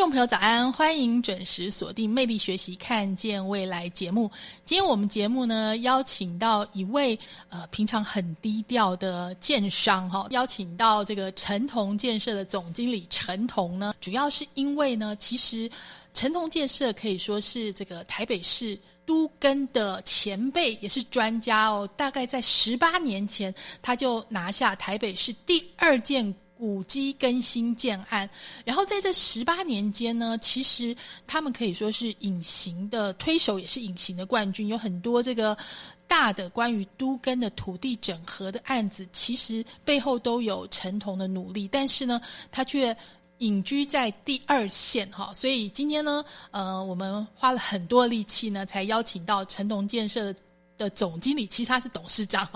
听众朋友早安，欢迎准时锁定《魅力学习，看见未来》节目。今天我们节目呢，邀请到一位呃平常很低调的建商哈，邀请到这个陈同建设的总经理陈同呢，主要是因为呢，其实陈同建设可以说是这个台北市。都根的前辈也是专家哦，大概在十八年前，他就拿下台北市第二件古迹更新建案。然后在这十八年间呢，其实他们可以说是隐形的推手，也是隐形的冠军。有很多这个大的关于都根的土地整合的案子，其实背后都有陈同的努力，但是呢，他却。隐居在第二线哈，所以今天呢，呃，我们花了很多力气呢，才邀请到陈同建设的总经理，其实他是董事长，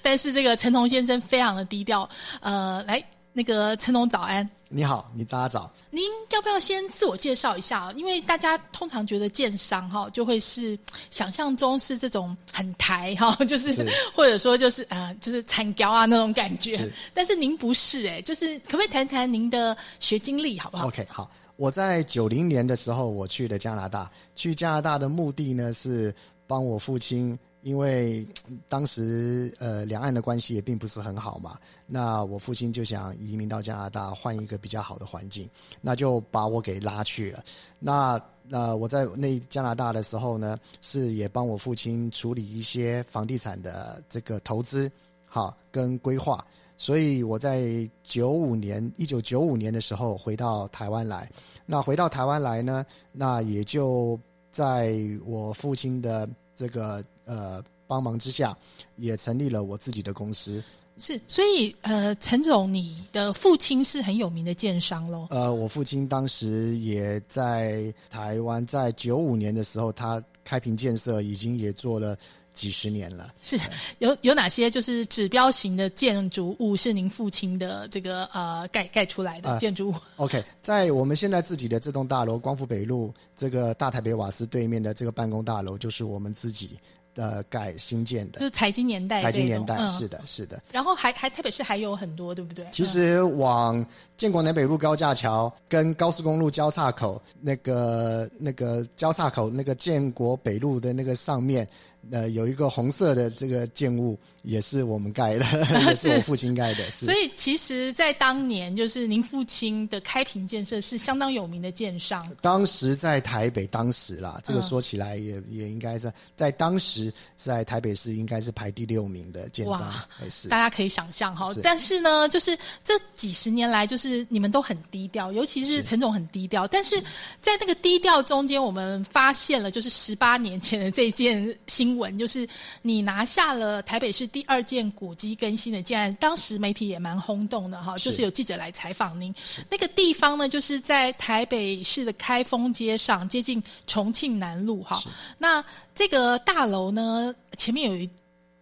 但是这个陈同先生非常的低调，呃，来。那个陈龙早安，你好，你大家早。您要不要先自我介绍一下啊？因为大家通常觉得建商哈，就会是想象中是这种很台哈，就是或者说就是呃，就是惨高啊那种感觉。但是您不是哎，就是可不可以谈谈您的学经历好不好？OK，好。我在九零年的时候，我去了加拿大。去加拿大的目的呢，是帮我父亲。因为当时呃两岸的关系也并不是很好嘛，那我父亲就想移民到加拿大，换一个比较好的环境，那就把我给拉去了。那那我在那加拿大的时候呢，是也帮我父亲处理一些房地产的这个投资，好跟规划。所以我在九五年一九九五年的时候回到台湾来，那回到台湾来呢，那也就在我父亲的这个。呃，帮忙之下，也成立了我自己的公司。是，所以呃，陈总，你的父亲是很有名的建商喽？呃，我父亲当时也在台湾，在九五年的时候，他开平建设已经也做了。几十年了，是有有哪些就是指标型的建筑物是您父亲的这个呃盖盖出来的建筑物？OK，在我们现在自己的这栋大楼光复北路这个大台北瓦斯对面的这个办公大楼，就是我们自己的盖新建的，就是财经年代，财经年代是的，是的。然后还还特别是还有很多，对不对？其实往建国南北路高架桥跟高速公路交叉口那个那个交叉口那个建国北路的那个上面。呃，有一个红色的这个建物，也是我们盖的，也是我父亲盖的。所以，其实，在当年，就是您父亲的开平建设是相当有名的建商。当时在台北，当时啦，这个说起来也也应该在在当时在台北市应该是排第六名的建商。是大家可以想象哈。但是呢，就是这几十年来，就是你们都很低调，尤其是陈总很低调。但是在那个低调中间，我们发现了，就是十八年前的这件新。新闻就是你拿下了台北市第二件古迹更新的建案，当时媒体也蛮轰动的哈，就是有记者来采访您。那个地方呢，就是在台北市的开封街上，接近重庆南路哈。那这个大楼呢，前面有一。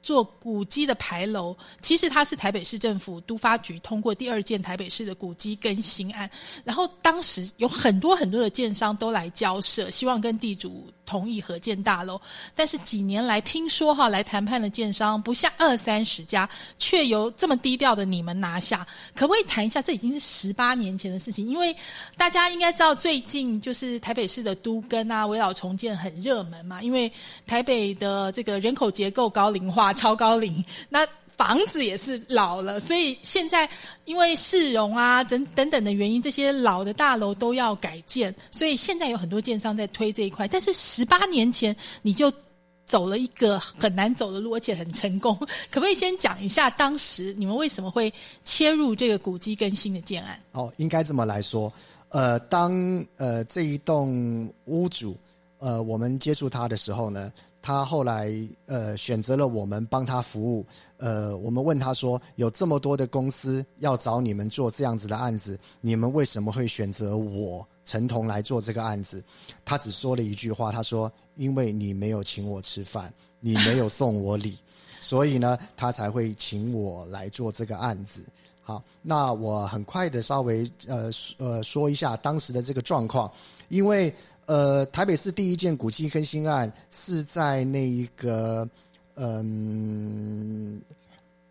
做古迹的牌楼，其实它是台北市政府都发局通过第二件台北市的古迹更新案，然后当时有很多很多的建商都来交涉，希望跟地主同意合建大楼。但是几年来听说哈，来谈判的建商不下二三十家，却由这么低调的你们拿下，可不可以谈一下？这已经是十八年前的事情，因为大家应该知道，最近就是台北市的都更啊、围绕重建很热门嘛，因为台北的这个人口结构高龄化。超高龄，那房子也是老了，所以现在因为市容啊等等等的原因，这些老的大楼都要改建，所以现在有很多建商在推这一块。但是十八年前你就走了一个很难走的路，而且很成功。可不可以先讲一下当时你们为什么会切入这个古迹更新的建案？哦，应该这么来说，呃，当呃这一栋屋主呃我们接触他的时候呢，他后来呃选择了我们帮他服务。呃，我们问他说，有这么多的公司要找你们做这样子的案子，你们为什么会选择我陈彤来做这个案子？他只说了一句话，他说：“因为你没有请我吃饭，你没有送我礼，所以呢，他才会请我来做这个案子。”好，那我很快的稍微呃呃说一下当时的这个状况，因为呃台北市第一件古迹更新案是在那一个。嗯，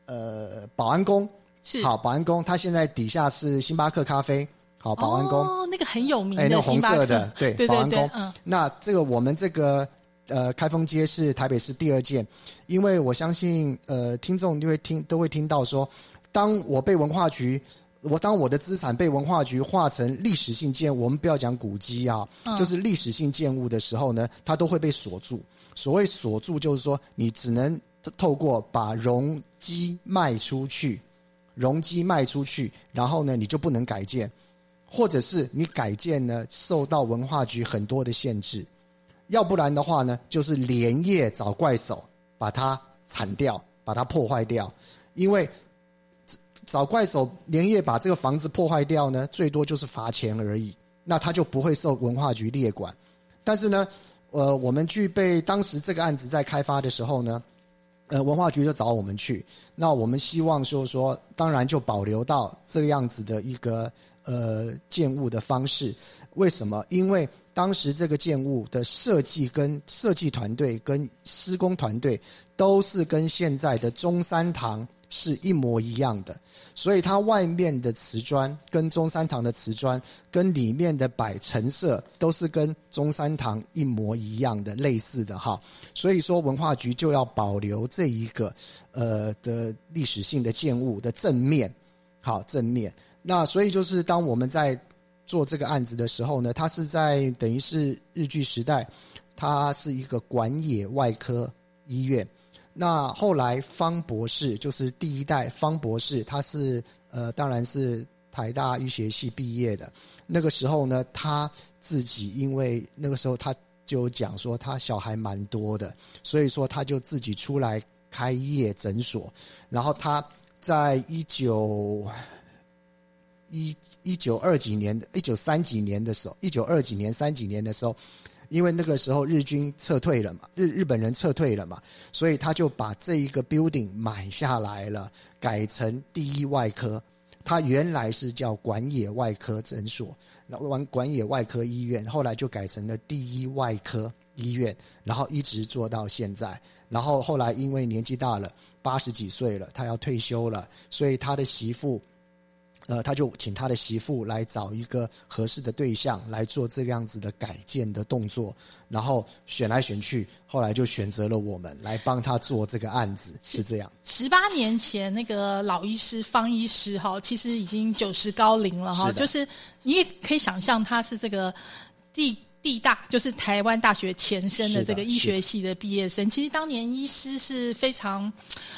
呃，保安宫。是。好，保安宫，它现在底下是星巴克咖啡，好，保安宫。哦，那个很有名的，那红色的，对，对保安宫。嗯，那这个我们这个呃开封街是台北市第二件，因为我相信呃听众就会听都会听到说，当我被文化局，我当我的资产被文化局化成历史性建，我们不要讲古迹啊，就是历史性建物的时候呢，它都会被锁住。所谓锁住，就是说你只能透过把容积卖出去，容积卖出去，然后呢，你就不能改建，或者是你改建呢，受到文化局很多的限制，要不然的话呢，就是连夜找怪手把它铲掉，把它破坏掉，因为找怪手连夜把这个房子破坏掉呢，最多就是罚钱而已，那他就不会受文化局列管，但是呢。呃，我们具备当时这个案子在开发的时候呢，呃，文化局就找我们去。那我们希望就是说，当然就保留到这样子的一个呃建物的方式。为什么？因为当时这个建物的设计跟设计团队跟施工团队都是跟现在的中山堂。是一模一样的，所以它外面的瓷砖跟中山堂的瓷砖，跟里面的摆陈设都是跟中山堂一模一样的，类似的哈。所以说文化局就要保留这一个呃的历史性的建物的正面，好正面。那所以就是当我们在做这个案子的时候呢，它是在等于是日据时代，它是一个管野外科医院。那后来方博士就是第一代方博士，他是呃，当然是台大医学系毕业的。那个时候呢，他自己因为那个时候他就讲说他小孩蛮多的，所以说他就自己出来开业诊所。然后他在一九一一九二几年、一九三几年的时候，一九二几年、三几年的时候。因为那个时候日军撤退了嘛，日日本人撤退了嘛，所以他就把这一个 building 买下来了，改成第一外科。他原来是叫管野外科诊所，然后管管野外科医院，后来就改成了第一外科医院，然后一直做到现在。然后后来因为年纪大了，八十几岁了，他要退休了，所以他的媳妇。呃，他就请他的媳妇来找一个合适的对象来做这个样子的改建的动作，然后选来选去，后来就选择了我们来帮他做这个案子，是这样。十八年前那个老医师方医师哈，其实已经九十高龄了哈，就是你也可以想象他是这个第。地大就是台湾大学前身的这个医学系的毕业生，其实当年医师是非常，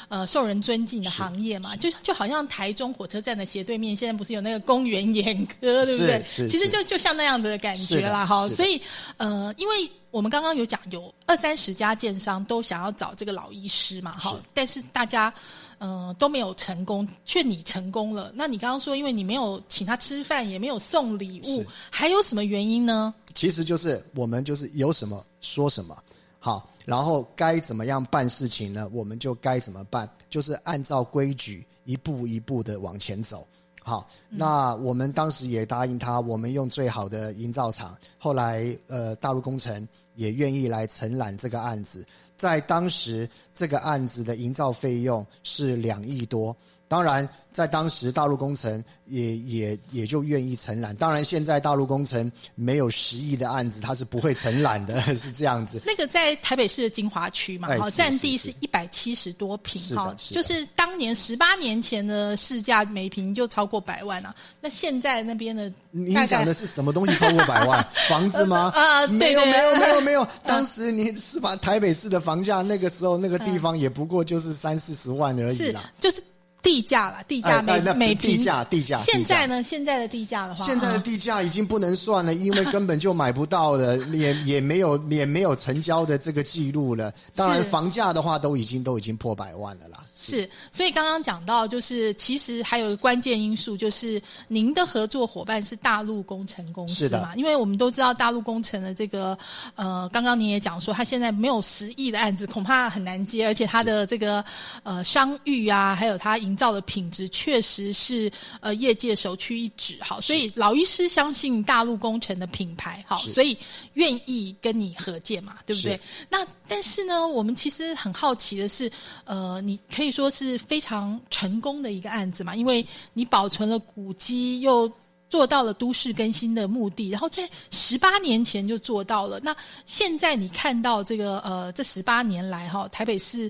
呃，受人尊敬的行业嘛，就就好像台中火车站的斜对面，现在不是有那个公园眼科，对不对？其实就就像那样子的感觉啦，哈。所以，呃，因为我们刚刚有讲，有二三十家建商都想要找这个老医师嘛，哈，但是大家。嗯，都没有成功，却你成功了。那你刚刚说，因为你没有请他吃饭，也没有送礼物，还有什么原因呢？其实就是我们就是有什么说什么，好，然后该怎么样办事情呢？我们就该怎么办，就是按照规矩一步一步的往前走。好，那我们当时也答应他，我们用最好的营造厂。后来，呃，大陆工程也愿意来承揽这个案子。在当时这个案子的营造费用是两亿多。当然，在当时大陆工程也也也就愿意承揽。当然，现在大陆工程没有十亿的案子，它是不会承揽的，是这样子。那个在台北市的金华区嘛，哈，哎占地是是一百七十多平，哈，就是当年十八年前的市价每平就超过百万啊。那现在那边的您大概讲的是什么东西超过百万？房子吗？啊呃没有，对没有，没有，没有。当时你是把台北市的房价，那个时候那个地方也不过就是三四十万而已是啦。就是地价了，地价每、哎哎每平地价地价现在呢，现在的地价的话，现在的啊地价已经不能算了，因为根本就买不到了，也也没有也没有成交的这个记录了。当然，房价的话都已经都已经破百万了啦。是，所以刚刚讲到，就是其实还有关键因素，就是您的合作伙伴是大陆工程公司的嘛？因为我们都知道大陆工程的这个呃，刚刚您也讲说，他现在没有十亿的案子，恐怕很难接，而且他的这个呃商誉啊，还有他营造的品质，确实是呃业界首屈一指。好，所以老医师相信大陆工程的品牌，好，所以愿意跟你合建嘛，对不对？那但是呢，我们其实很好奇的是，呃，你可以说是非常成功的一个案子嘛，因为你保存了古迹，又做到了都市更新的目的，然后在十八年前就做到了。那现在你看到这个呃，这十八年来哈，台北市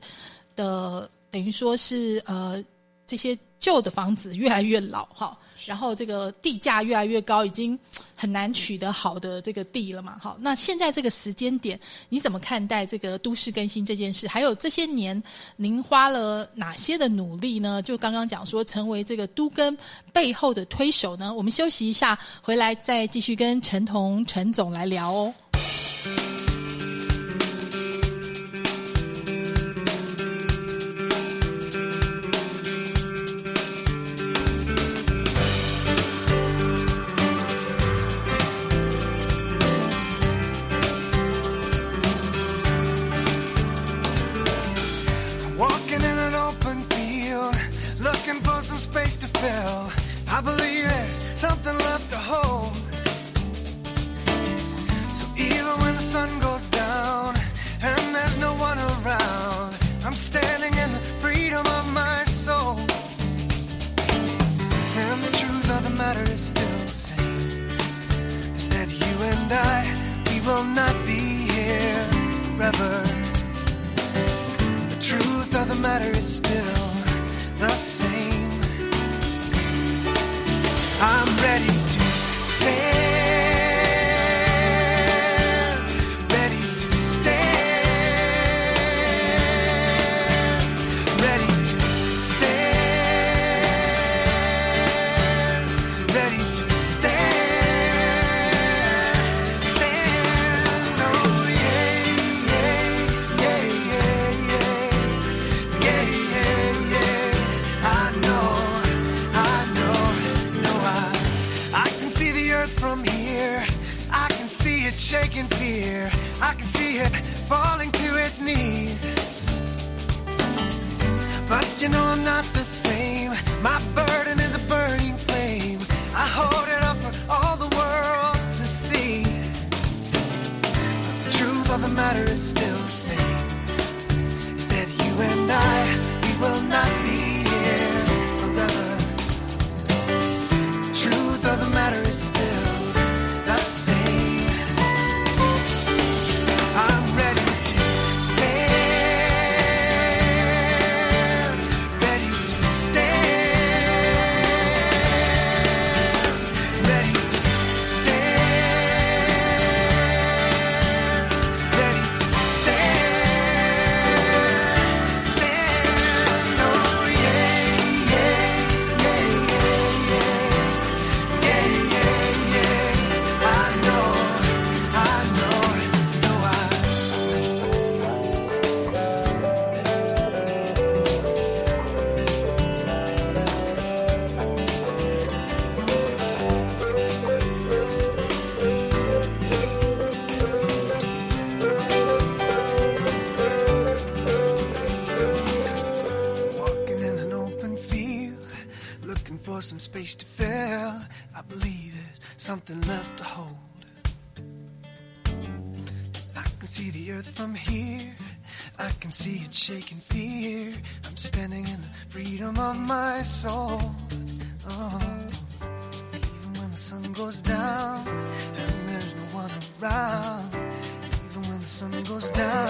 的等于说是呃这些旧的房子越来越老哈，然后这个地价越来越高，已经很难取得好的这个地了嘛。好，那现在这个时间点，你怎么看待这个都市更新这件事？还有这些年您花了哪些的努力呢？就刚刚讲说，成为这个都更背后的推手呢？我们休息一下，回来再继续跟陈彤陈总来聊哦。Some space to fill. I believe there's something left to hold. So even when the sun goes down and there's no one around, I'm standing in the freedom of my soul. And the truth of the matter is still the same. Is that you and I, we will not be here forever. The truth of the matter is still the same. I'm ready to stand. Knees. But you know I'm not the same. My burden see it shaking fear. I'm standing in the freedom of my soul. Oh. Even when the sun goes down and there's no one around. Even when the sun goes down.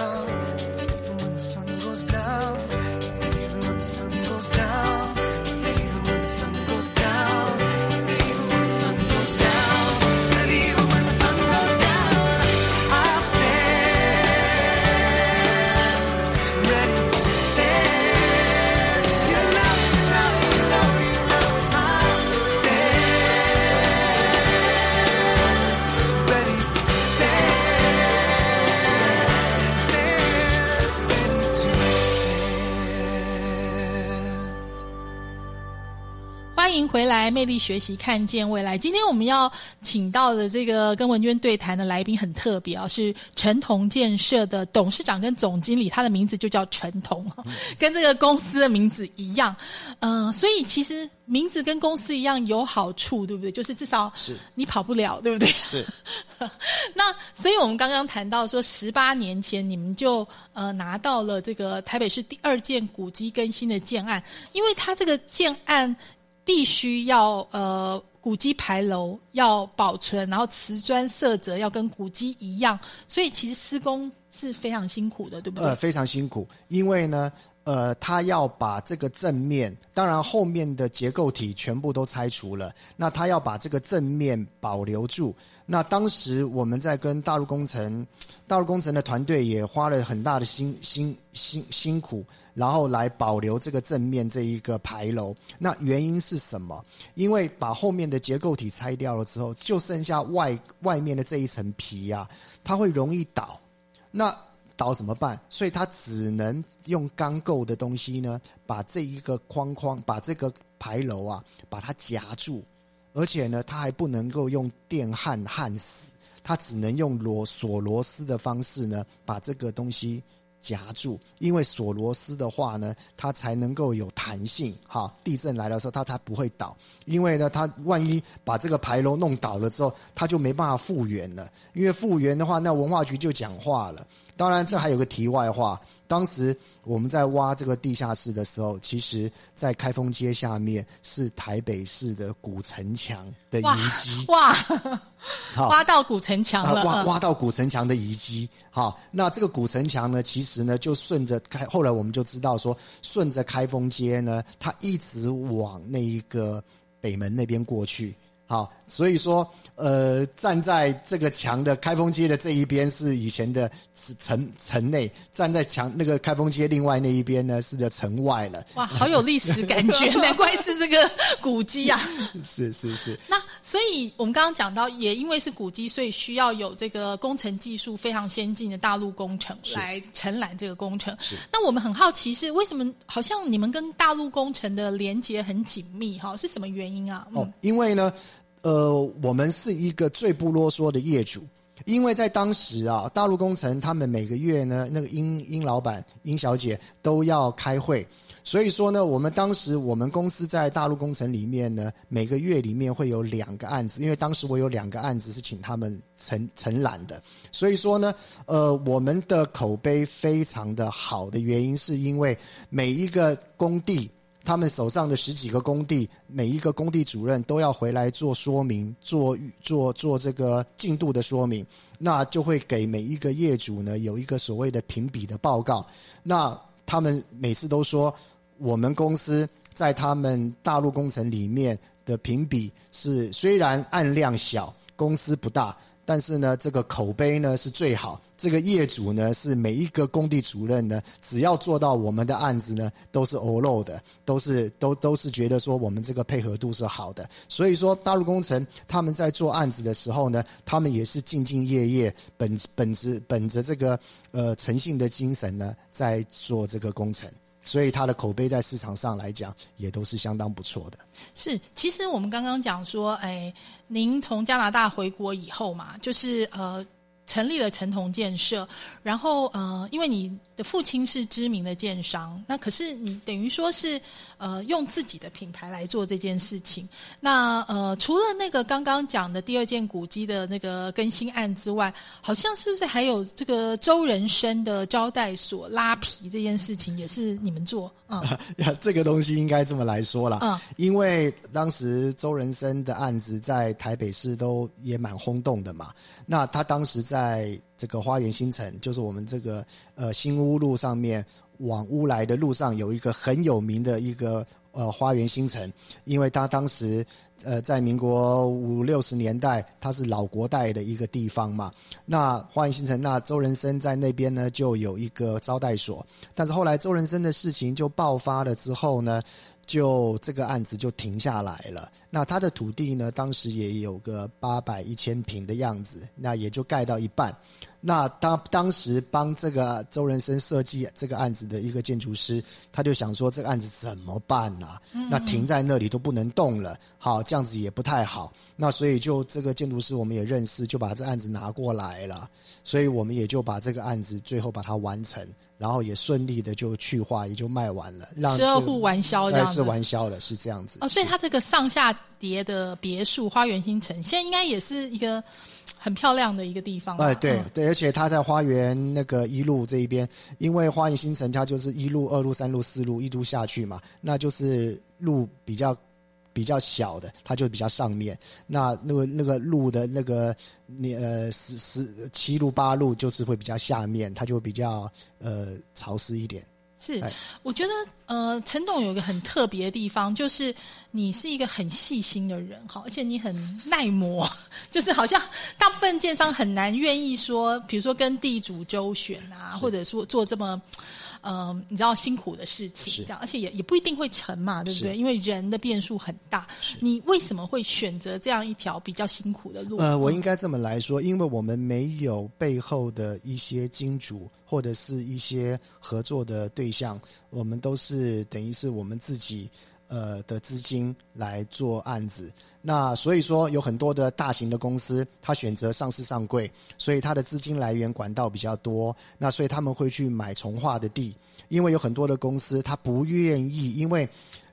欢迎回来，魅力学习，看见未来。今天我们要请到的这个跟文娟对谈的来宾很特别啊，是陈同建设的董事长跟总经理，他的名字就叫陈同，跟这个公司的名字一样。嗯、所以其实名字跟公司一样有好处，对不对？就是至少是你跑不了，对不对？是 那所以我们刚刚谈到说，十八年前你们就呃拿到了这个台北市第二件古迹更新的建案，因为它这个建案必须要呃古迹牌楼要保存，然后瓷砖色泽要跟古迹一样，所以其实施工是非常辛苦的，对不对？呃，非常辛苦，因为呢，呃，他要把这个正面，当然后面的结构体全部都拆除了，那他要把这个正面保留住。那当时我们在跟大陆工程，大陆工程的团队也花了很大的辛辛辛辛苦，然后来保留这个正面这一个牌楼。那原因是什么？因为把后面的结构体拆掉了之后，就剩下外外面的这一层皮呀、它会容易倒。那倒怎么办？所以他只能用钢构的东西呢，把这一个框框，把这个牌楼啊，把它夹住，而且呢，他还不能够用电焊焊死，他只能用螺锁螺丝的方式呢，把这个东西夹住。因为锁螺丝的话呢，它才能够有弹性，哈，地震来的时候它才不会倒。因为呢，它万一把这个牌楼弄倒了之后，它就没办法复原了。因为复原的话，那文化局就讲话了。当然，这还有个题外话，当时我们在挖这个地下室的时候，其实在开封街下面是台北市的古城墙的哇遗迹。哇，好挖到古城墙啊，了，挖嗯挖到古城墙的遗迹。好，那这个古城墙呢，其实呢，就顺着开，后来我们就知道说，顺着开封街呢，它一直往那一个北门那边过去。好，所以说，呃，站在这个墙的开封街的这一边是以前的城城内，站在墙那个开封街另外那一边呢是的城外了。哇，好有历史感觉，难怪是这个古迹啊。是是是，那所以我们刚刚讲到，也因为是古迹，所以需要有这个工程技术非常先进的大陆工程来承揽这个工程。是那我们很好奇是为什么？好像你们跟大陆工程的连接很紧密，哈，是什么原因啊？哦，因为呢，呃，我们是一个最不啰嗦的业主，因为在当时啊，大陆工程他们每个月呢，那个殷殷老板、殷小姐都要开会，所以说呢，我们当时我们公司在大陆工程里面呢，每个月里面会有两个案子，因为当时我有两个案子是请他们承承揽的，所以说呢，呃，我们的口碑非常的好的原因，是因为每一个工地。他们手上的十几个工地，每一个工地主任都要回来做说明，做做做这个进度的说明，那就会给每一个业主呢有一个所谓的评比的报告。那他们每次都说，我们公司在他们大陆工程里面的评比是虽然案量小，公司不大，但是呢，这个口碑呢是最好。这个业主呢是每一个工地主任呢，只要做到我们的案子呢，都是欧漏的，都是都都是觉得说我们这个配合度是好的。所以说，大陆工程他们在做案子的时候呢，他们也是兢兢业业，本本着本着这个呃诚信的精神呢，在做这个工程。所以它的口碑在市场上来讲，也都是相当不错的。是，其实我们刚刚讲说，哎，您从加拿大回国以后嘛，就是呃。成立了陈同建设，然后呃，因为你的父亲是知名的建商，那可是你等于说是呃用自己的品牌来做这件事情。那呃除了那个刚刚讲的第二件古迹的那个更新案之外，好像是不是还有这个周人生的招待所拉皮这件事情也是你们做？嗯，这个东西应该这么来说啦，嗯因为当时周人生的案子在台北市都也蛮轰动的嘛。那他当时在这个花园新城，就是我们这个呃新屋路上面往乌来的路上，有一个很有名的一个呃花园新城，因为他当时呃在民国五六十年代，它是老国代的一个地方嘛。那花园新城，那周人生在那边呢就有一个招待所，但是后来周人生的事情就爆发了之后呢，就这个案子就停下来了。那他的土地呢，当时也有个八百一千平的样子，那也就盖到一半。那当当时帮这个周仁生设计这个案子的一个建筑师，他就想说这个案子怎么办呢、那停在那里都不能动了，好，这样子也不太好。那所以就这个建筑师我们也认识，就把这案子拿过来了。所以我们也就把这个案子最后把它完成，然后也顺利的就去化，也就卖完了，让十二户完销这样子呃是完销了，是这样子。哦，所以是它这个上下叠的别墅花园新城，现在应该也是一个很漂亮的一个地方吧。哎，对嗯对，而且它在花园那个一路这一边，因为花园新城它就是一路、二路、三路、四路一路下去嘛，那就是路比较比较小的，它就比较上面。那那个那个路的那个你呃十十七路八路就是会比较下面，它就比较呃潮湿一点。是哎，我觉得呃，陈董有一个很特别的地方，就是你是一个很细心的人，哈，而且你很耐磨，就是好像大部分建商很难愿意说，比如说跟地主周旋啊，或者说做这么。呃，你知道辛苦的事情，这样，而且也也不一定会成嘛，对不对？因为人的变数很大。你为什么会选择这样一条比较辛苦的路？呃，我嗯应该这么来说，因为我们没有背后的一些金主或者是一些合作的对象，我们都是等于是我们自己呃的资金来做案子。那所以说，有很多的大型的公司，它选择上市上柜，所以它的资金来源管道比较多。那所以他们会去买从化的地，因为有很多的公司他不愿意，因为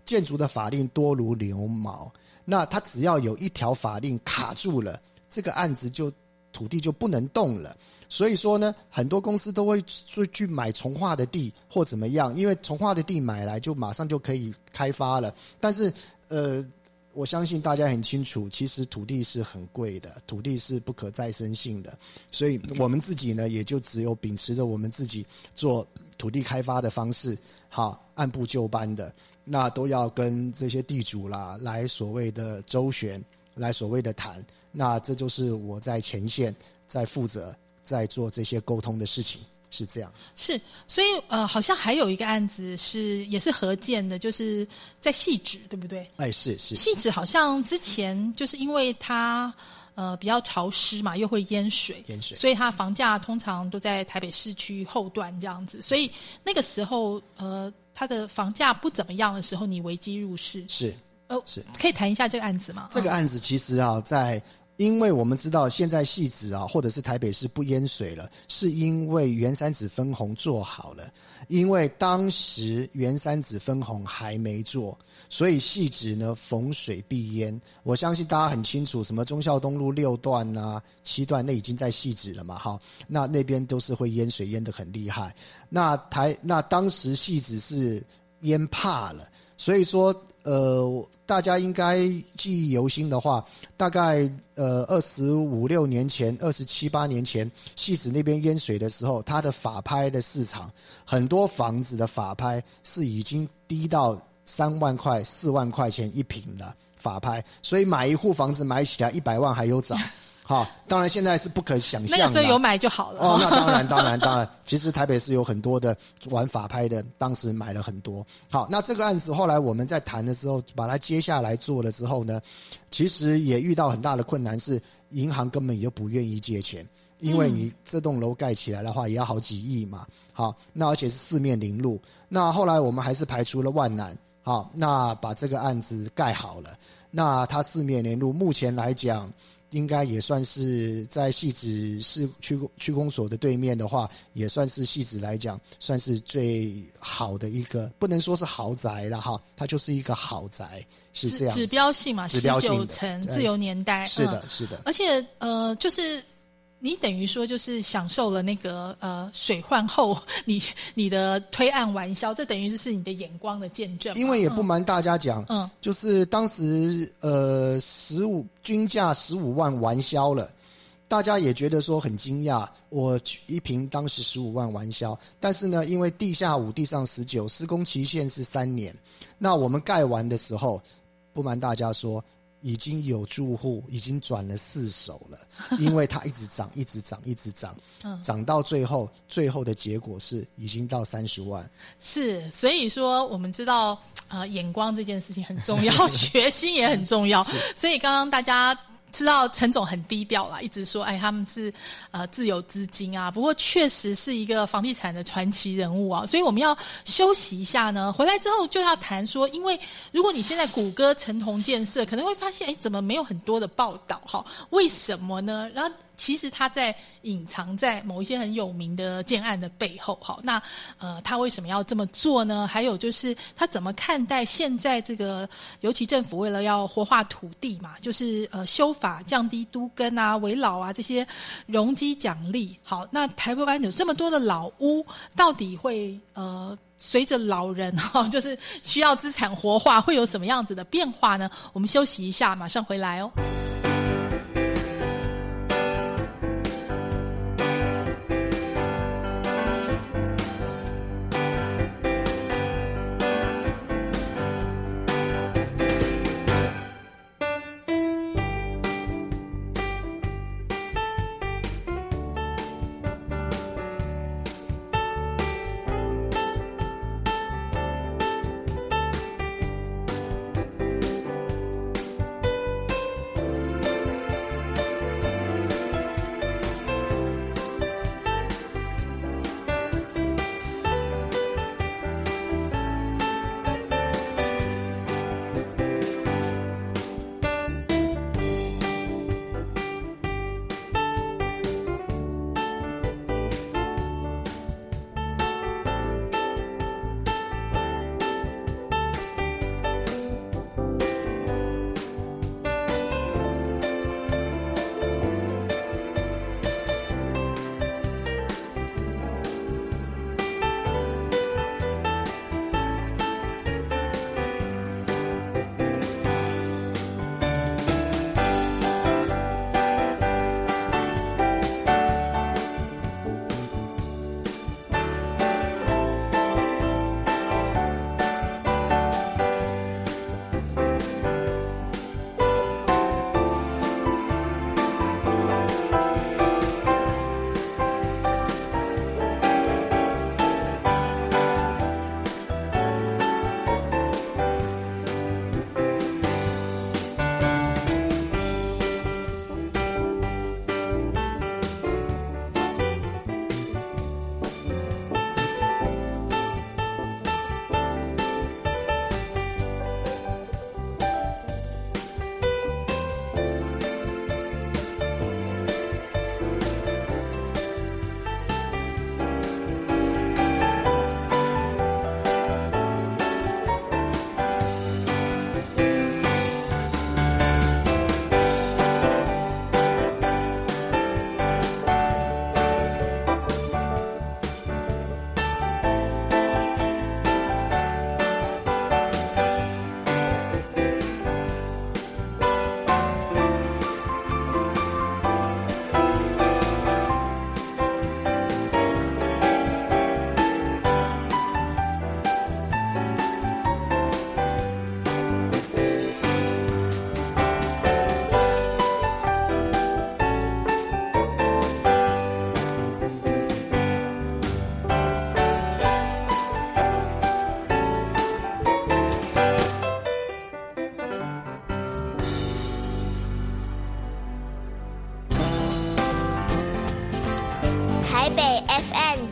建筑的法令多如牛毛。那他只要有一条法令卡住了，这个案子就土地就不能动了。所以说呢，很多公司都会去去买从化的地或怎么样，因为从化的地买来就马上就可以开发了。但是呃，我相信大家很清楚，其实土地是很贵的，土地是不可再生性的，所以我们自己呢，也就只有秉持着我们自己做土地开发的方式，好按部就班的，那都要跟这些地主啦来所谓的周旋，来所谓的谈，那这就是我在前线在负责在做这些沟通的事情，是这样。是，所以呃，好像还有一个案子是也是合建的，就是在细致，对不对？哎，是是细致好像之前就是因为它呃比较潮湿嘛，又会淹水，淹水所以它房价通常都在台北市区后段这样子。所以那个时候呃，它的房价不怎么样的时候，你危机入市，是。哦，是可以谈一下这个案子吗？嗯这个案子其实啊，在因为我们知道现在戏子啊，或者是台北市不淹水了，是因为原三子分红做好了。因为当时原三子分红还没做，所以戏子呢逢水必淹。我相信大家很清楚，什么忠孝东路六段啊、七段，那已经在戏子了嘛，哈，那那边都是会淹水淹得很厉害。那台那当时戏子是淹怕了，所以说呃，大家应该记忆犹新的话，大概呃二十五六年前、二十七八年前，戏子那边淹水的时候，它的法拍的市场，很多房子的法拍是已经低到三万块、四万块钱一平的法拍，所以买一户房子买起来一百万还有涨。好，当然现在是不可想象的。那个时候有买就好了。哦，那当然，当然，当然。其实台北市有很多的玩法拍的，当时买了很多。好，那这个案子后来我们在谈的时候，把它接下来做了之后呢，其实也遇到很大的困难，是银行根本也就不愿意借钱，因为你这栋楼盖起来的话，也要好几亿嘛。好，那而且是四面临路。那后来我们还是排除了万难，好，那把这个案子盖好了。那它四面连路，目前来讲。应该也算是在戏子市区区公所的对面的话，也算是戏子来讲，算是最好的一个，不能说是豪宅了哈，它就是一个豪宅，是这样指指标性嘛，十九层自由年代，嗯是的，是的，而且呃，就是你等于说就是享受了那个呃水患后你你的推案完销，这等于就是你的眼光的见证。因为也不瞒大家讲，嗯就是当时呃十五均价十五万完销了。大家也觉得说很惊讶，我一瓶当时十五万完销，但是呢，因为地下五、地上十九，施工期限是三年。那我们盖完的时候，不瞒大家说，已经有住户已经转了四手了，因为它一直涨，一直涨，一直涨，嗯涨到最后，最后的结果是已经到三十万。是，所以说我们知道，呃，眼光这件事情很重要，学心也很重要。所以刚刚大家知道陈总很低调啦，一直说，哎，他们是呃自由资金啊。不过确实是一个房地产的传奇人物啊。所以我们要休息一下呢，回来之后就要谈说，因为如果你现在谷歌陈同建设，可能会发现，哎，怎么没有很多的报道？哈，为什么呢？然后。其实他在隐藏在某一些很有名的建案的背后，好，那呃，他为什么要这么做呢？还有就是他怎么看待现在这个，尤其政府为了要活化土地嘛，就是呃修法降低都根啊、围老啊这些容积奖励。好，那台湾有这么多的老屋，到底会呃？随着老人哈、就是需要资产活化，会有什么样子的变化呢？我们休息一下，马上回来哦。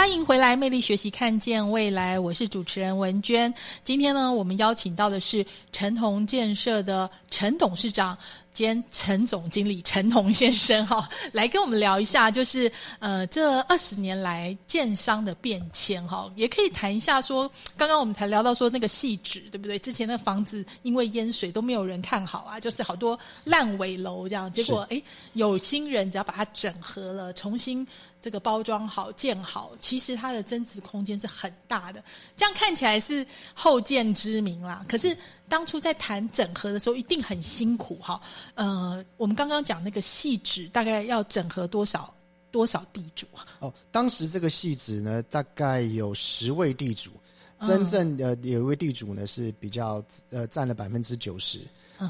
欢迎回来，魅力学习，看见未来。我是主持人文娟。今天呢，我们邀请到的是陈同建设的陈董事长兼陈总经理陈同先生哈，来跟我们聊一下，就是呃，这二十年来建商的变迁哈，也可以谈一下说，刚刚我们才聊到说那个细致，对不对？之前那房子因为淹水都没有人看好啊，就是好多烂尾楼这样，结果哎，有心人只要把它整合了，重新。这个包装好建好，其实它的增值空间是很大的。这样看起来是后见之明啦，可是当初在谈整合的时候，一定很辛苦哈。呃，我们刚刚讲那个细致，大概要整合多少多少地主啊？哦，当时这个戏子呢，大概有十位地主，真正的有一位地主呢是比较呃占了百分之九十。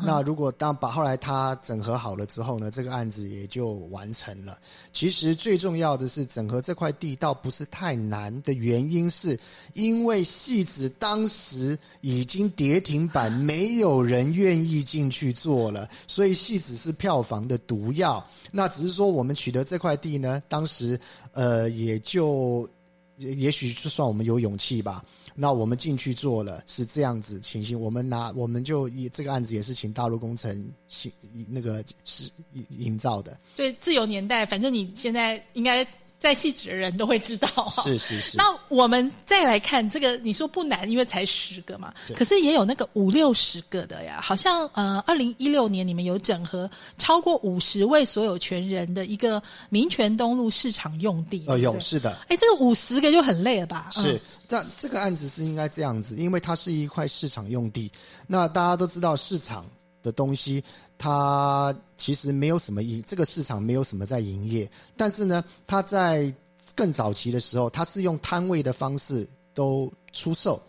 那如果当把后来他整合好了之后呢，这个案子也就完成了。其实最重要的是整合这块地倒不是太难的原因，是因为戏子当时已经跌停板，没有人愿意进去做了，所以戏子是票房的毒药。那只是说我们取得这块地呢，当时呃也就也许就算我们有勇气吧。那我们进去做了，是这样子情形。我们拿我们就以这个案子也是请大陆工程行那个是营造的，所以自由年代，反正你现在应该在细致的人都会知道。是是是。那我们再来看这个，你说不难，因为才十个嘛。可是也有那个五六十个的呀。好像呃，二零一六年你们有整合超过五十位所有权人的一个民权东路市场用地。呃，有是的。哎，这个五十个就很累了吧？是。这这个案子是应该这样子，因为它是一块市场用地。那大家都知道，市场的东西它其实没有什么营，这个市场没有什么在营业。但是呢，它在更早期的时候，它是用摊位的方式都出售，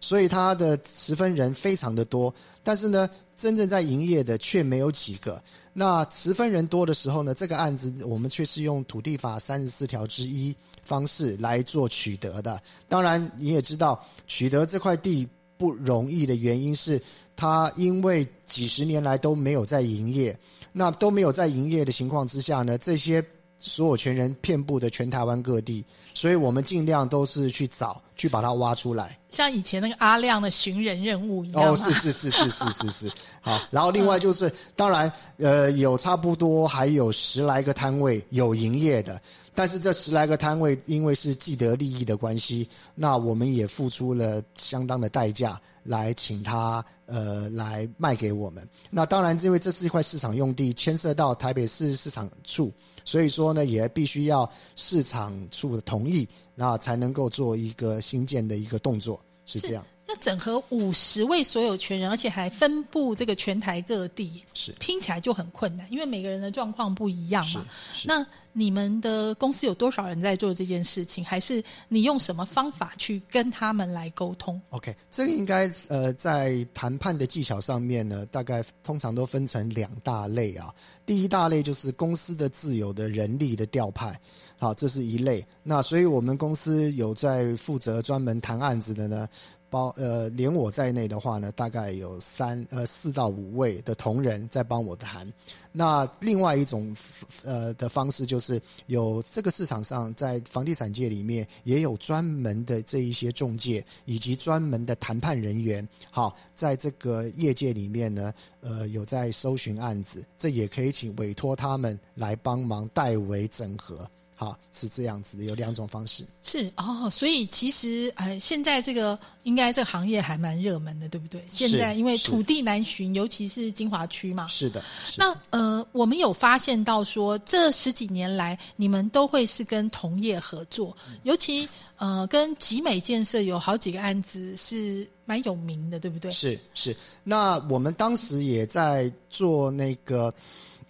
所以它的持分人非常的多。但是呢，真正在营业的却没有几个。那持分人多的时候呢，这个案子我们却是用土地法三十四条之一。方式来做取得的，当然你也知道，取得这块地不容易的原因是，它因为几十年来都没有在营业，那都没有在营业的情况之下呢，这些所有权人遍布的全台湾各地，所以我们尽量都是去找，去把它挖出来。像以前那个阿亮的寻人任务一样。哦，是是是是是是是。好，然后另外就是，当然，呃，有差不多还有十来个摊位有营业的。但是这十来个摊位，因为是既得利益的关系，那我们也付出了相当的代价来请他呃来卖给我们。那当然，因为这是一块市场用地，牵涉到台北市市场处，所以说呢，也必须要市场处的同意，那才能够做一个新建的一个动作，是这样。那整合五十位所有权人，而且还分布这个全台各地，是听起来就很困难，因为每个人的状况不一样嘛。是。那你们的公司有多少人在做这件事情？还是你用什么方法去跟他们来沟通？OK，这个应该呃，在谈判的技巧上面呢，大概通常都分成两大类啊。第一大类就是公司的自有的人力的调派，好，这是一类。那所以我们公司有在负责专门谈案子的呢。包呃，连我在内的话呢，大概有三呃四到五位的同仁在帮我谈。那另外一种呃的方式，就是有这个市场上在房地产界里面也有专门的这一些中介以及专门的谈判人员。好，在这个业界里面呢，呃，有在搜寻案子，这也可以请委托他们来帮忙代为整合。好，是这样子的，有两种方式。是哦，所以其实呃，现在这个应该这个行业还蛮热门的，对不对？现在因为土地难寻，尤其是金华区嘛。是的。那呃，我们有发现到说，这十几年来，你们都会是跟同业合作，尤其呃，跟集美建设有好几个案子是蛮有名的，对不对？是是。那我们当时也在做那个。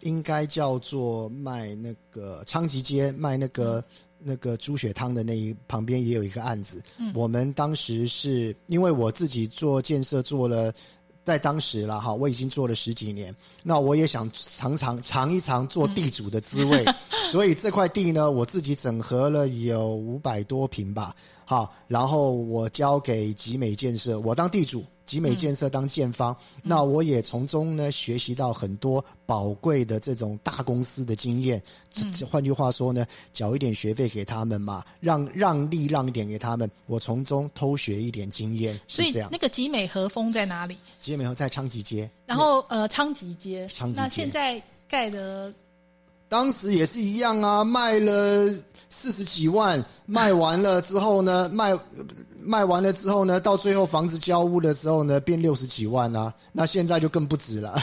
应该叫做卖那个昌吉街卖那个那个猪血汤的那一旁边也有一个案子。我们当时是因为我自己做建设做了在当时了哈，我已经做了十几年，那我也想尝尝尝一尝做地主的滋味，所以这块地呢，我自己整合了有五百多平吧，好，然后我交给集美建设，我当地主。集美建设当建方，那我也从中呢学习到很多宝贵的这种大公司的经验。换句话说呢，缴一点学费给他们嘛，让让利让一点给他们，我从中偷学一点经验，所以那。个集美和风在哪里？集美和在昌吉街，然后呃，昌吉街，昌吉街那现在盖的当时也是一样啊，卖了四十几万，卖完了之后呢，卖卖完了之后呢，到最后房子交屋的时候呢，变六十几万啊，那现在就更不止了。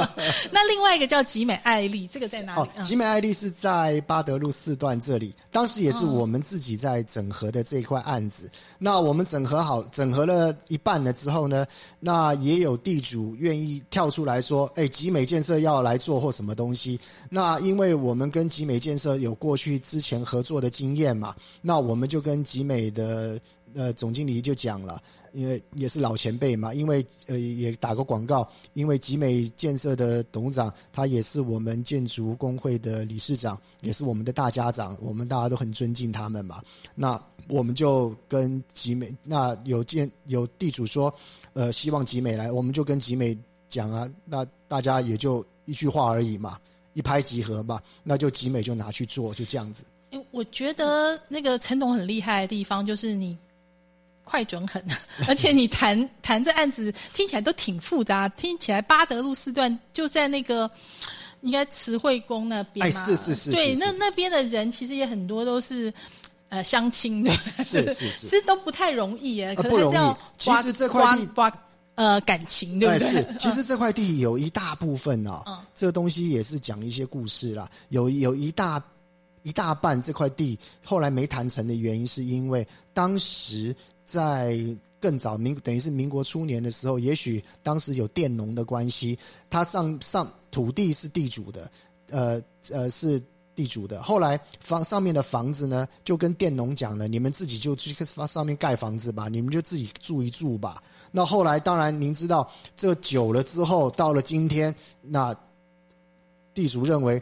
那另外一个叫集美爱丽，这个在哪里？哦，嗯集美爱丽是在巴德路四段这里，当时也是我们自己在整合的这一块案子。那我们整合好，整合了一半了之后呢，那也有地主愿意跳出来说：“哎，集美建设要来做或什么东西。”那因为为我们跟集美建设有过去之前合作的经验嘛，那我们就跟集美的呃总经理就讲了。因为也是老前辈嘛，因为呃也打个广告，因为集美建设的董事长，他也是我们建筑工会的理事长，也是我们的大家长，我们大家都很尊敬他们嘛。那我们就跟集美，那有建有地主说，呃，希望集美来，我们就跟集美讲啊，那大家也就一句话而已嘛，一拍即合嘛，那就集美就拿去做，就这样子。诶我觉得那个陈董很厉害的地方，就是你快准狠，而且你谈谈 这案子听起来都挺复杂，听起来巴德路四段就在那个。应该慈惠宫那边嘛，哎是是是对，那那边的人其实也很多都是呃相亲的，是是是 其实都不太容易耶，可能不容易其刮实这块地呃感情，对不对？哎是，其实这块地有一大部分啊，嗯这个东西也是讲一些故事啦。有有一大一大半这块地后来没谈成的原因，是因为当时在更早民等于是民国初年的时候，也许当时有佃农的关系，他上上土地是地主的，呃呃是。地主的，后来房上面的房子呢，就跟佃农讲了，你们自己就去上面盖房子吧，你们就自己住一住吧。那后来当然您知道，这久了之后，到了今天，那地主认为，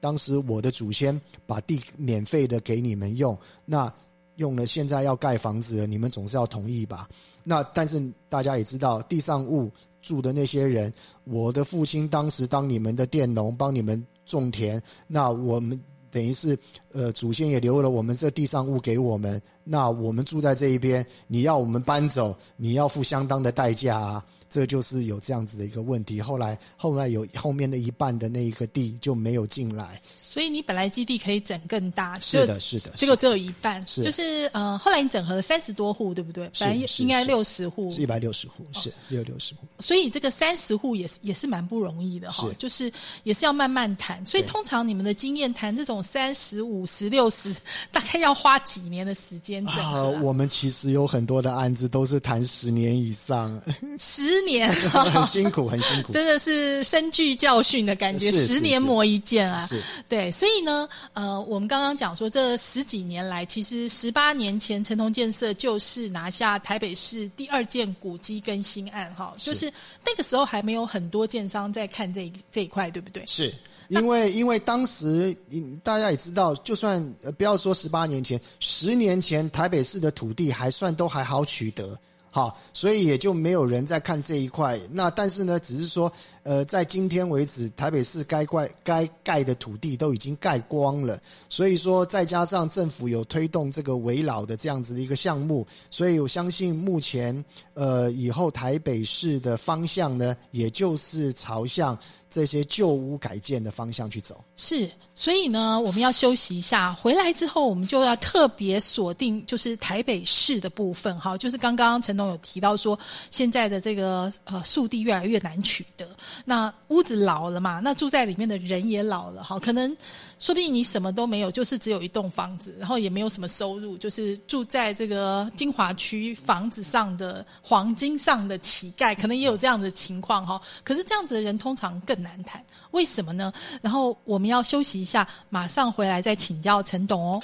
当时我的祖先把地免费的给你们用，那用了现在要盖房子了，你们总是要同意吧？那但是大家也知道，地上物住的那些人，我的父亲当时当你们的佃农，帮你们种田，那我们等于是呃祖先也留了我们这地上物给我们，那我们住在这一边，你要我们搬走，你要付相当的代价啊。这就是有这样子的一个问题。后来后来有后面的一半的那一个地就没有进来，所以你本来基地可以整更大，是的是的结果只有一半，是。就是呃，后来你整合了三十多户，对不对？是本来应该是六十户，是一百六十户，是六六十户。所以这个三十户也是也是蛮不容易的哈，就是也是要慢慢谈。所以通常你们的经验谈这种三十五十六十，大概要花几年的时间整啊，合啊、我们其实有很多的案子都是谈十年以上，十年很辛苦，很辛苦。真的是深具教训的感觉，十年磨一剑啊！是对，所以呢，呃，我们刚刚讲说，这十几年来，其实十八年前城同建设就是拿下台北市第二件古迹更新案，哈，就是那个时候还没有很多建商在看这这一块，对不对？是因为因为当时嗯大家也知道，就算呃不要说十八年前，十年前台北市的土地还算都还好取得。好，所以也就没有人在看这一块。那但是呢，只是说，呃，在今天为止，台北市该盖该盖的土地都已经盖光了。所以说，再加上政府有推动这个围老的这样子的一个项目，所以我相信目前呃以后台北市的方向呢，也就是朝向这些旧屋改建的方向去走。是，所以呢，我们要休息一下，回来之后我们就要特别锁定，就是台北市的部分，哈，就是刚刚陈董有提到说，现在的这个呃树地越来越难取得，那屋子老了嘛，那住在里面的人也老了，哈，可能说不定你什么都没有，就是只有一栋房子，然后也没有什么收入，就是住在这个金华区房子上的黄金上的乞丐，可能也有这样的情况哈。可是这样子的人通常更难谈，为什么呢？然后我们要休息一下，马上回来再请教陈董哦。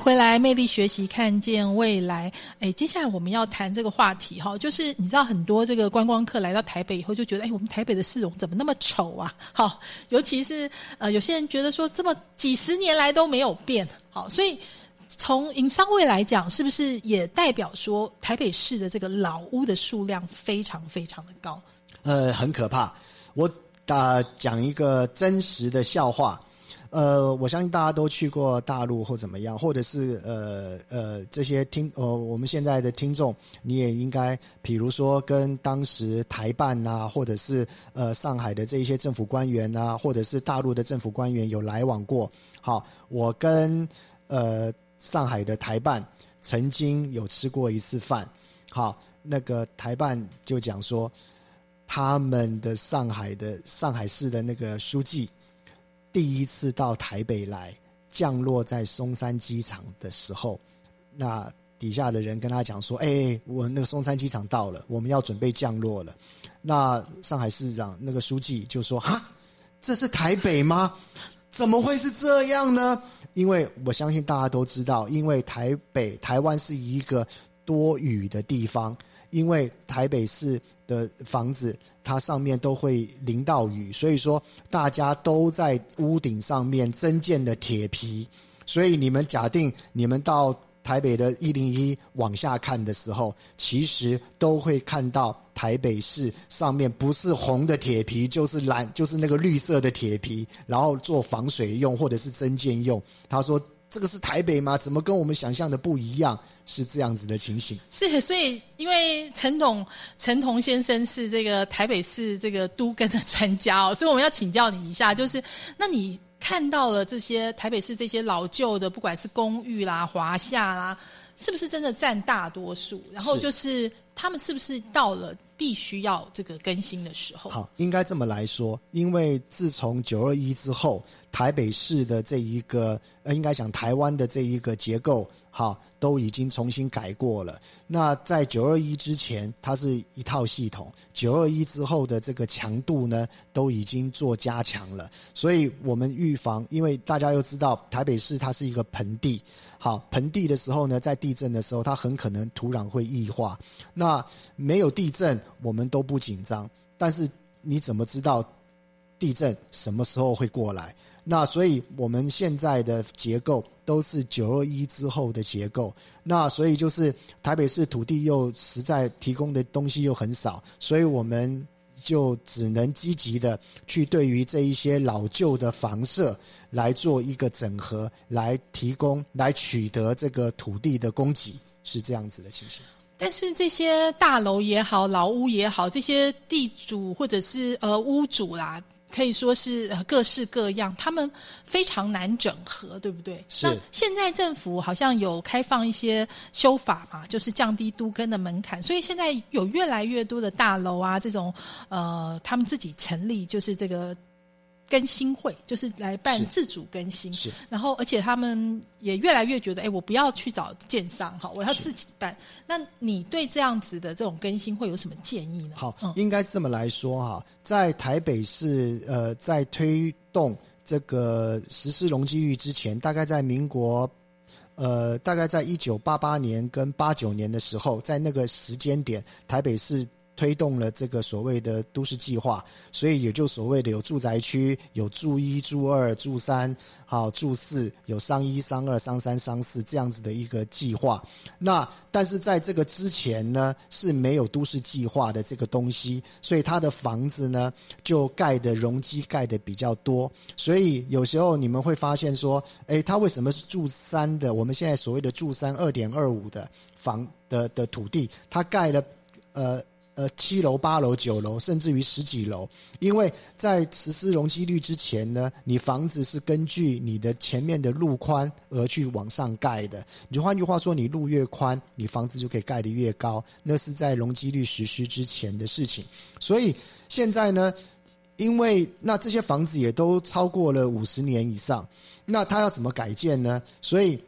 回来，魅力学习，看见未来。哎，接下来我们要谈这个话题哈，就是你知道很多这个观光客来到台北以后，就觉得哎，我们台北的市容怎么那么丑啊？好，尤其是呃，有些人觉得说这么几十年来都没有变，好，所以从营商位来讲，是不是也代表说台北市的这个老屋的数量非常非常的高？呃，很可怕。我打讲一个真实的笑话。呃，我相信大家都去过大陆或怎么样，或者是呃呃这些听呃我们现在的听众，你也应该，比如说跟当时台办呐、或者是呃上海的这一些政府官员呐、或者是大陆的政府官员有来往过。好，我跟呃上海的台办曾经有吃过一次饭。好，那个台办就讲说，他们的上海的上海市的那个书记。第一次到台北来，降落在松山机场的时候，那底下的人跟他讲说：“哎、我那个松山机场到了，我们要准备降落了。”那上海市长那个书记就说：“哈，这是台北吗？怎么会是这样呢？”因为我相信大家都知道，因为台北台湾是一个多雨的地方，因为台北是的房子它上面都会淋到雨，所以说大家都在屋顶上面增建的铁皮，所以你们假定你们到台北的一零一往下看的时候，其实都会看到台北市上面不是红的铁皮，就是蓝，就是那个绿色的铁皮，然后做防水用或者是增建用。他说。这个是台北吗？怎么跟我们想象的不一样？是这样子的情形。是，所以因为陈董陈彤先生是这个台北市这个都根的专家哦，所以我们要请教你一下，就是那你看到了这些台北市这些老旧的，不管是公寓啦、华夏啦，是不是真的占大多数？然后是就是他们是不是到了必须要这个更新的时候？好，应该这么来说，因为自从九二一之后，台北市的这一个呃，应该讲台湾的这一个结构，哈，都已经重新改过了。那在九二一之前，它是一套系统；九二一之后的这个强度呢，都已经做加强了。所以我们预防，因为大家又知道台北市它是一个盆地，好，盆地的时候呢，在地震的时候，它很可能土壤会异化。那没有地震，我们都不紧张，但是你怎么知道地震什么时候会过来？那所以我们现在的结构都是九二一之后的结构。那所以就是台北市土地又实在提供的东西又很少，所以我们就只能积极的去对于这一些老旧的房舍来做一个整合，来提供来取得这个土地的供给，是这样子的情形。但是这些大楼也好，老屋也好，这些地主或者是呃屋主啦，可以说是呃各式各样，他们非常难整合，对不对？是那现在政府好像有开放一些修法嘛，就是降低都跟的门槛，所以现在有越来越多的大楼啊，这种呃，他们自己成立就是这个。更新会就是来办自主更新，是然后而且他们也越来越觉得，哎，我不要去找建商哈，我要自己办。那你对这样子的这种更新会有什么建议呢？好，嗯，应该是这么来说哈，在台北市呃，在推动这个实施容积率之前，大概在民国呃，大概在一九八八年跟八九年的时候，在那个时间点，台北市。推动了这个所谓的都市计划，所以也就所谓的有住宅区，有住一、住二、住三，好住四，有商一、商二、商三、商四这样子的一个计划。那但是在这个之前呢，是没有都市计划的这个东西，所以它的房子呢就盖的容积盖的比较多。所以有时候你们会发现说，诶，它为什么是住三的？我们现在所谓的住三二点二五的房的的土地，它盖了呃。呃，七楼、八楼、九楼，甚至于十几楼，因为在实施容积率之前呢，你房子是根据你的前面的路宽而去往上盖的。你就换句话说，你路越宽，你房子就可以盖得越高。那是在容积率实施之前的事情。所以现在呢，因为那这些房子也都超过了五十年以上，那它要怎么改建呢？所以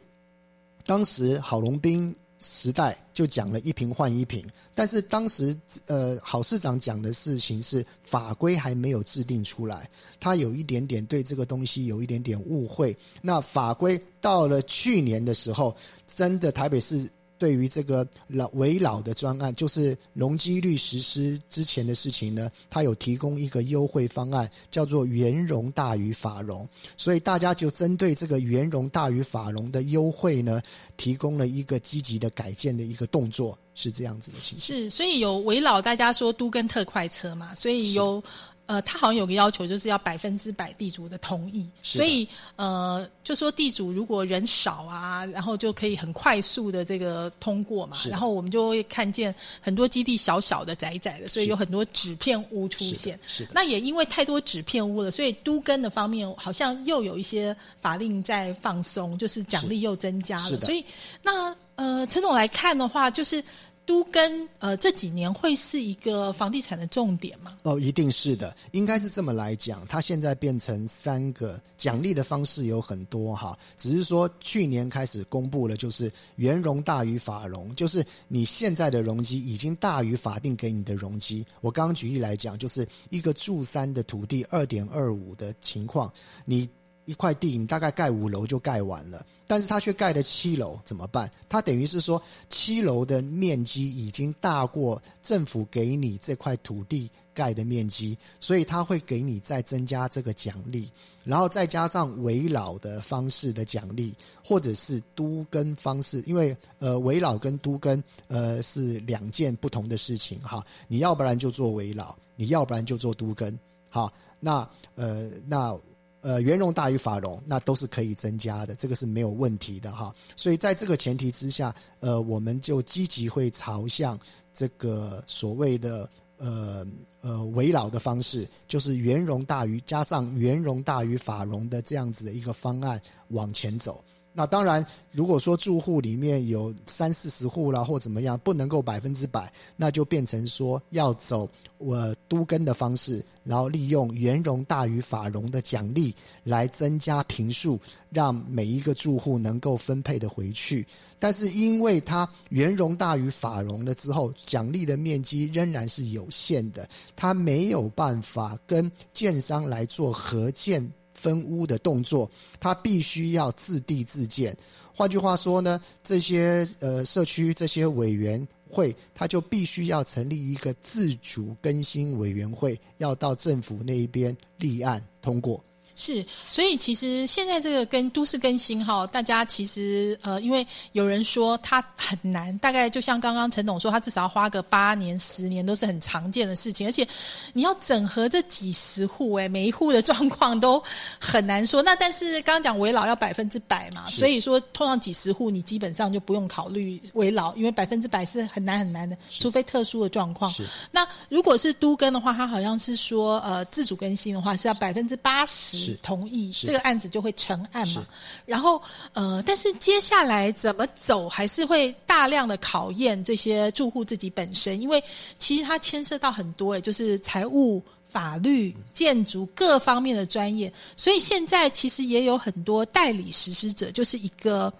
当时郝龙斌时代就讲了一瓶换一瓶，但是当时呃郝市长讲的事情是法规还没有制定出来，他有一点点对这个东西有一点点误会。那法规到了去年的时候，真的台北市。对于这个老围老的专案，就是容积率实施之前的事情呢，它有提供一个优惠方案，叫做原融大于法融，所以大家就针对这个原融大于法融的优惠呢，提供了一个积极的改建的一个动作，是这样子的情形。是，所以有围绕大家说都跟特快车嘛，所以有呃，他好像有个要求，就是要百分之百地主的同意，所以呃，就说地主如果人少啊，然后就可以很快速的这个通过嘛然后我们就会看见很多基地小小的窄窄的，所以有很多纸片屋出现。那也因为太多纸片屋了，所以都跟的方面好像又有一些法令在放松，就是奖励又增加了。所以那呃，陈总来看的话，就是都跟呃这几年会是一个房地产的重点吗？哦，一定是的，应该是这么来讲。它现在变成三个奖励的方式有很多哈，只是说去年开始公布了，就是原容大于法容，就是你现在的容积已经大于法定给你的容积。我刚刚举例来讲，就是一个住三的土地二点二五的情况，你一块地你大概盖五楼就盖完了。但是他却盖了七楼，怎么办？他等于是说，七楼的面积已经大过政府给你这块土地盖的面积，所以他会给你再增加这个奖励，然后再加上围老的方式的奖励，或者是都跟方式，因为呃围老跟都跟呃是两件不同的事情哈。你要不然就做围老，你要不然就做都跟，好，那呃那。呃，圆融大于法融，那都是可以增加的，这个是没有问题的哈。所以在这个前提之下，呃，我们就积极会朝向这个所谓的呃呃围绕的方式，就是圆融大于加上圆融大于法融的这样子的一个方案往前走。那当然，如果说住户里面有三四十户啦，或怎么样，不能够百分之百，那就变成说要走我都根的方式，然后利用原融大于法融的奖励来增加平数，让每一个住户能够分配的回去。但是因为它原融大于法融了之后，奖励的面积仍然是有限的，它没有办法跟建商来做合建。分屋的动作，他必须要自地自建。换句话说呢，这些呃社区这些委员会，他就必须要成立一个自主更新委员会，要到政府那一边立案通过。是，所以其实现在这个跟都市更新哈，大家其实呃，因为有人说它很难，大概就像刚刚陈董说，他至少要花个八年、十年都是很常见的事情，而且你要整合这几十户，哎，每一户的状况都很难说。那但是刚刚讲围老要百分之百嘛，所以说通常几十户你基本上就不用考虑围老，因为百分之百是很难很难的，除非特殊的状况。是那如果是都更的话，它好像是说，呃，自主更新的话是要百分之八十是同意，这个案子就会成案嘛。然后，呃，但是接下来怎么走，还是会大量的考验这些住户自己本身，因为其实它牵涉到很多，诶，就是财务。法律、建筑各方面的专业，所以现在其实也有很多代理实施者，就是一个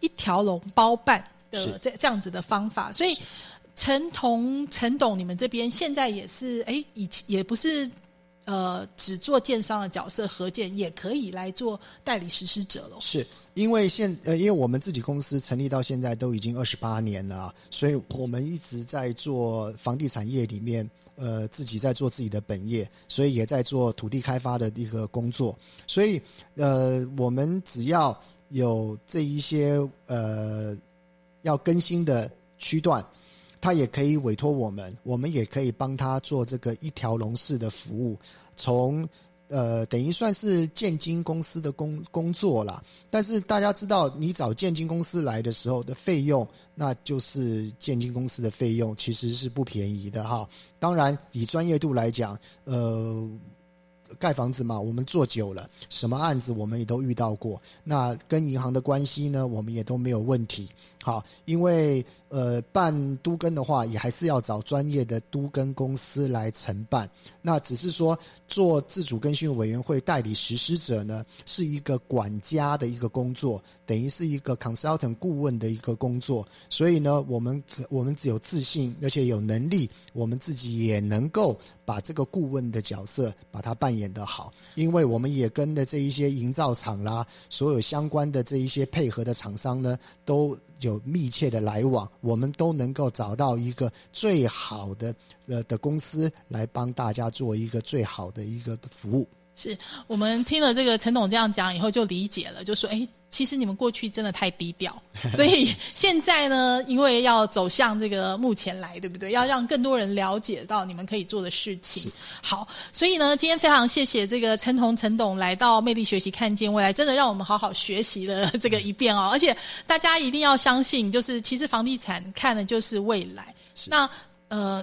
一条龙包办的这这样子的方法。所以陈同、陈董，你们这边现在也是，哎，以前也不是呃只做建商的角色，合建也可以来做代理实施者了。是因为现呃，因为我们自己公司成立到现在都已经二十八年了，所以我们一直在做房地产业里面，呃，自己在做自己的本业，所以也在做土地开发的一个工作。所以呃，我们只要有这一些呃要更新的区段，他也可以委托我们，我们也可以帮他做这个一条龙式的服务，从呃，等于算是建金公司的工工作啦。但是大家知道，你找建金公司来的时候的费用，那就是建金公司的费用，其实是不便宜的哈。当然，以专业度来讲，呃。盖房子嘛，我们做久了，什么案子我们也都遇到过。那跟银行的关系呢，我们也都没有问题。好，因为呃办都更的话，也还是要找专业的都更公司来承办。那只是说做自主更新委员会代理实施者呢，是一个管家的一个工作，等于是一个 consultant 顾问的一个工作。所以呢，我们我们只有自信，而且有能力，我们自己也能够把这个顾问的角色把它扮演得好。因为我们也跟的这一些营造厂啦，所有相关的这一些配合的厂商呢，都有密切的来往，我们都能够找到一个最好的呃的公司来帮大家做一个最好的一个服务。是我们听了这个陈董这样讲以后，就理解了，就说，哎，其实你们过去真的太低调，所以现在呢，因为要走向这个目前来，对不对？要让更多人了解到你们可以做的事情。好，所以呢，今天非常谢谢这个陈彤陈董来到魅力学习看见未来，真的让我们好好学习了这个一遍哦。而且大家一定要相信，就是其实房地产看的就是未来。那呃。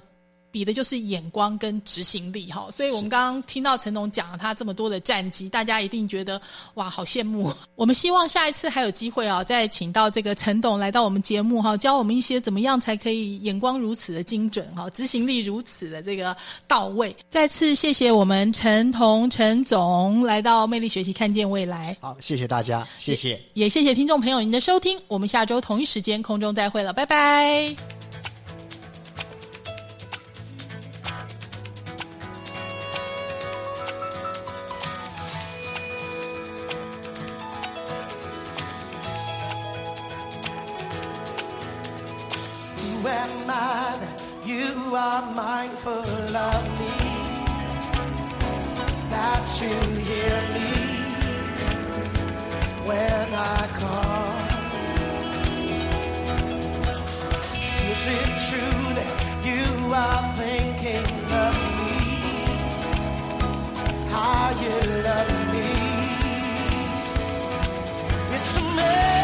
比的就是眼光跟执行力哈，所以我们刚刚听到陈董讲了他这么多的战绩，大家一定觉得哇好羡慕。我们希望下一次还有机会啊，再请到这个陈董来到我们节目哈，教我们一些怎么样才可以眼光如此的精准哈，执行力如此的这个到位。再次谢谢我们陈彤陈总来到魅力学习看见未来，好，谢谢大家，谢谢。也谢谢听众朋友您的收听，我们下周同一时间空中再会了，拜拜。you are mindful of me, that you hear me when I call. Is it true that you are thinking of me? How you love me? It's amazing.